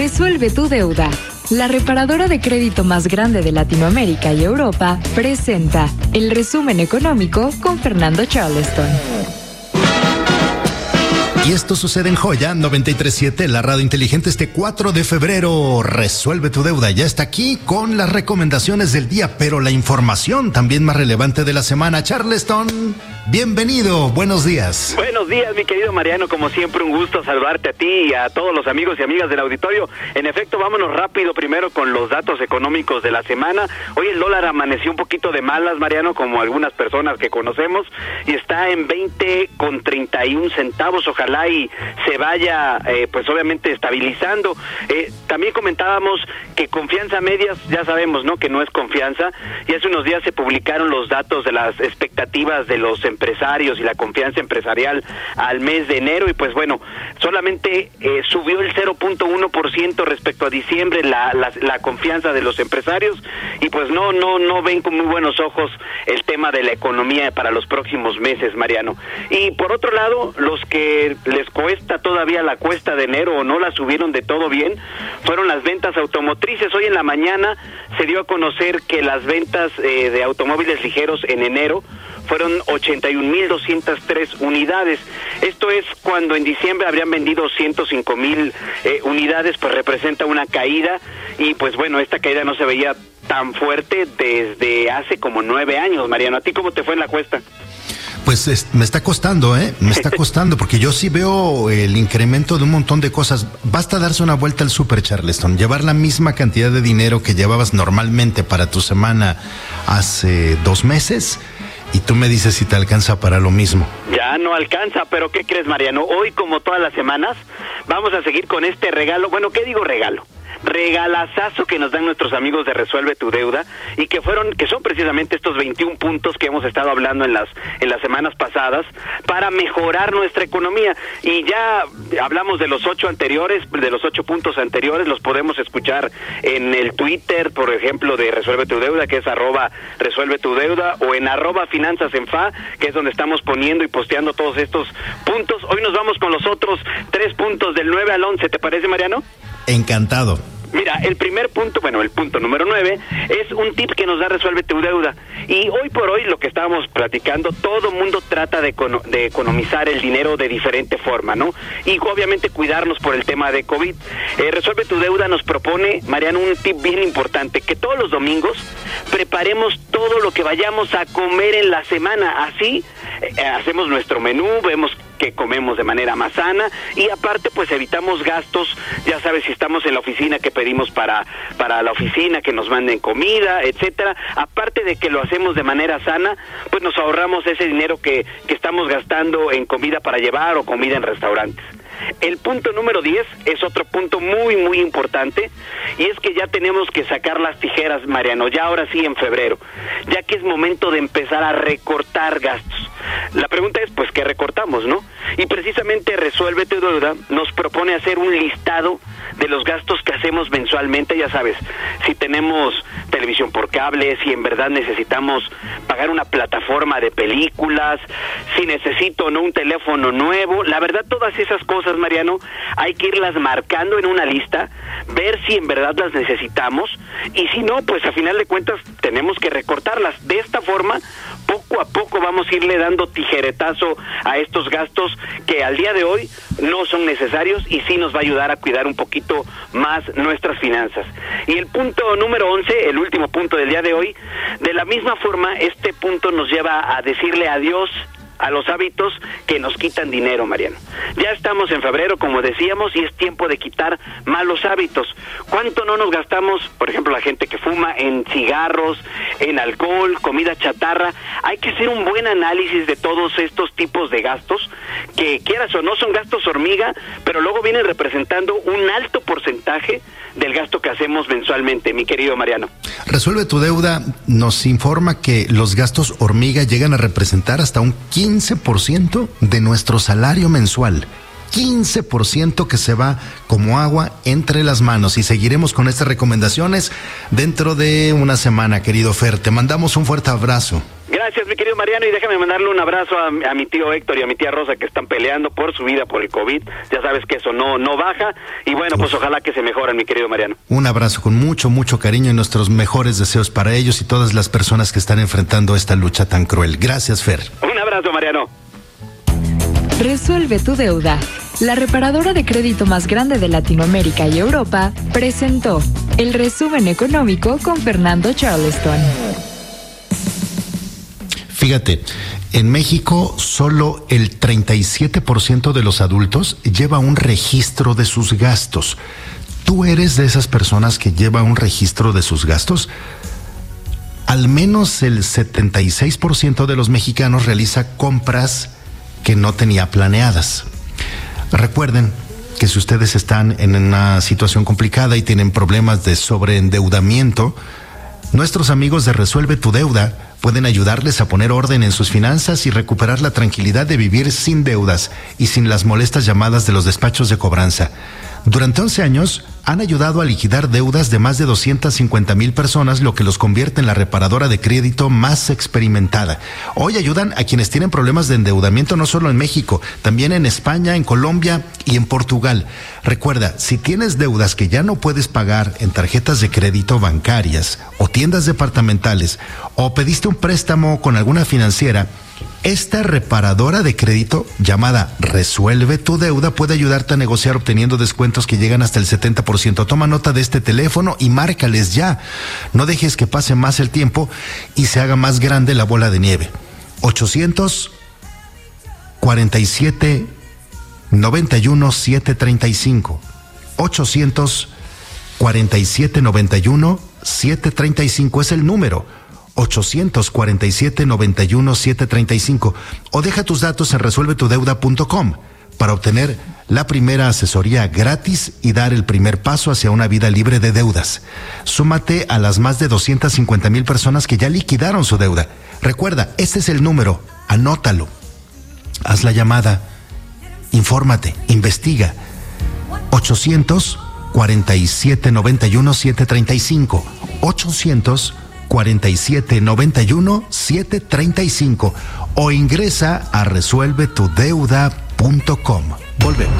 Resuelve tu deuda. La reparadora de crédito más grande de Latinoamérica y Europa presenta el resumen económico con Fernando Charleston. Y esto sucede en Joya 937, la radio inteligente este 4 de febrero. Resuelve tu deuda. Ya está aquí con las recomendaciones del día, pero la información también más relevante de la semana. Charleston, bienvenido. Buenos días. Buenos días, mi querido Mariano. Como siempre, un gusto saludarte a ti y a todos los amigos y amigas del auditorio. En efecto, vámonos rápido primero con los datos económicos de la semana. Hoy el dólar amaneció un poquito de malas, Mariano, como algunas personas que conocemos, y está en 20 con 31 centavos. Ojalá y se vaya, eh, pues obviamente estabilizando. Eh, también comentábamos que confianza medias, ya sabemos, ¿no? Que no es confianza. Y hace unos días se publicaron los datos de las expectativas de los empresarios y la confianza empresarial al mes de enero y pues bueno, solamente eh, subió el 0.1% respecto a diciembre la, la, la confianza de los empresarios y pues no, no, no ven con muy buenos ojos el tema de la economía para los próximos meses, Mariano. Y por otro lado, los que les cuesta todavía la cuesta de enero o no la subieron de todo bien, fueron las ventas automotrices. Hoy en la mañana se dio a conocer que las ventas eh, de automóviles ligeros en enero fueron 81.203 unidades. Esto es cuando en diciembre habrían vendido 105.000 eh, unidades, pues representa una caída y pues bueno, esta caída no se veía tan fuerte desde hace como nueve años, Mariano. ¿A ti cómo te fue en la cuesta? Pues me está costando, ¿eh? Me está costando, porque yo sí veo el incremento de un montón de cosas. Basta darse una vuelta al Super Charleston, llevar la misma cantidad de dinero que llevabas normalmente para tu semana hace dos meses. Y tú me dices si te alcanza para lo mismo. Ya no alcanza, pero ¿qué crees, Mariano? Hoy, como todas las semanas, vamos a seguir con este regalo. Bueno, ¿qué digo regalo? Regalazazo que nos dan nuestros amigos de Resuelve tu deuda y que fueron que son precisamente estos 21 puntos que hemos estado hablando en las en las semanas pasadas para mejorar nuestra economía y ya hablamos de los ocho anteriores, de los ocho puntos anteriores, los podemos escuchar en el Twitter, por ejemplo, de Resuelve tu deuda, que es arroba Resuelve tu deuda, o en arroba Finanzas en Fa, que es donde estamos poniendo y posteando todos estos puntos. Hoy nos vamos con los otros tres puntos del 9 al 11, ¿te parece, Mariano? Encantado. Mira, el primer punto, bueno, el punto número nueve, es un tip que nos da Resuelve tu deuda. Y hoy por hoy, lo que estábamos platicando, todo mundo trata de, economizar el dinero de diferente forma, ¿no? Y obviamente cuidarnos por el tema de COVID. Eh, Resuelve tu deuda nos propone, Mariano, un tip bien importante, que todos los domingos preparemos todo lo que vayamos a comer en la semana. Así eh, hacemos nuestro menú, vemos que comemos de manera más sana. Y aparte pues evitamos gastos, ya sabes, si estamos en la oficina que pedimos para, para la oficina, que nos manden comida, etcétera, aparte de que lo hacemos de manera sana, pues nos ahorramos ese dinero que, que estamos gastando en comida para llevar o comida en restaurantes. El punto número 10 es otro punto muy, muy importante y es que ya tenemos que sacar las tijeras, Mariano, ya ahora sí en febrero, ya que es momento de empezar a recortar gastos. La pregunta es, pues, ¿qué recortamos, no? Y precisamente Resuelve tu deuda nos propone hacer un listado de los gastos que hacemos mensualmente, ya sabes, si tenemos televisión por cable, si en verdad necesitamos pagar una plataforma de películas, si necesito o no un teléfono nuevo, la verdad todas esas cosas, Mariano, hay que irlas marcando en una lista, ver si en verdad las necesitamos y si no, pues a final de cuentas tenemos que recortarlas. De esta forma, poco a poco vamos a irle dando tijeretazo a estos gastos que al día de hoy no son necesarios y sí nos va a ayudar a cuidar un poquito más nuestras finanzas. Y el punto número 11, el último punto del día de hoy, de la misma forma, este punto nos lleva a decirle adiós a los hábitos que nos quitan dinero, Mariano. Ya estamos en febrero, como decíamos, y es tiempo de quitar malos hábitos. ¿Cuánto no nos gastamos, por ejemplo, la gente que fuma en cigarros, en alcohol, comida chatarra? Hay que hacer un buen análisis de todos estos tipos de gastos, que quieras o no son gastos hormiga, pero luego vienen representando un alto porcentaje del gasto que hacemos mensualmente, mi querido Mariano. Resuelve tu deuda nos informa que los gastos hormiga llegan a representar hasta un 15% de nuestro salario mensual. 15% que se va como agua entre las manos. Y seguiremos con estas recomendaciones dentro de una semana, querido Fer. Te mandamos un fuerte abrazo. Gracias, mi querido Mariano, y déjame mandarle un abrazo a, mi tío Héctor y a mi tía Rosa que están peleando por su vida por el COVID. Ya sabes que eso no, no baja, y bueno, pues ojalá que se mejoren, mi querido Mariano. Un abrazo con mucho, mucho cariño y nuestros mejores deseos para ellos y todas las personas que están enfrentando esta lucha tan cruel. Gracias, Fer. Abrazo, Mariano. Resuelve tu deuda. La reparadora de crédito más grande de Latinoamérica y Europa presentó el resumen económico con Fernando Charleston. Fíjate, en México solo el 37% de los adultos lleva un registro de sus gastos. ¿Tú eres de esas personas que lleva un registro de sus gastos? Al menos el 76% de los mexicanos realiza compras que no tenía planeadas. Recuerden que si ustedes están en una situación complicada y tienen problemas de sobreendeudamiento, nuestros amigos de Resuelve tu Deuda pueden ayudarles a poner orden en sus finanzas y recuperar la tranquilidad de vivir sin deudas y sin las molestas llamadas de los despachos de cobranza. Durante 11 años han ayudado a liquidar deudas de más de 250 mil personas, lo que los convierte en la reparadora de crédito más experimentada. Hoy ayudan a quienes tienen problemas de endeudamiento no solo en México, también en España, en Colombia y en Portugal. Recuerda, si tienes deudas que ya no puedes pagar en tarjetas de crédito bancarias o tiendas departamentales o pediste un préstamo con alguna financiera, esta reparadora de crédito llamada Resuelve tu deuda puede ayudarte a negociar obteniendo descuentos que llegan hasta el 70%. Toma nota de este teléfono y márcales ya. No dejes que pase más el tiempo y se haga más grande la bola de nieve. 800 47 91 735. 800 47 91 735 es el número 847-91-735 o deja tus datos en resuelvetudeuda.com para obtener la primera asesoría gratis y dar el primer paso hacia una vida libre de deudas. Súmate a las más de 250 mil personas que ya liquidaron su deuda. Recuerda, este es el número, anótalo. Haz la llamada, infórmate, investiga. 847 91 735 800 4791 735 o ingresa a resuelvetudeuda.com. Volvemos.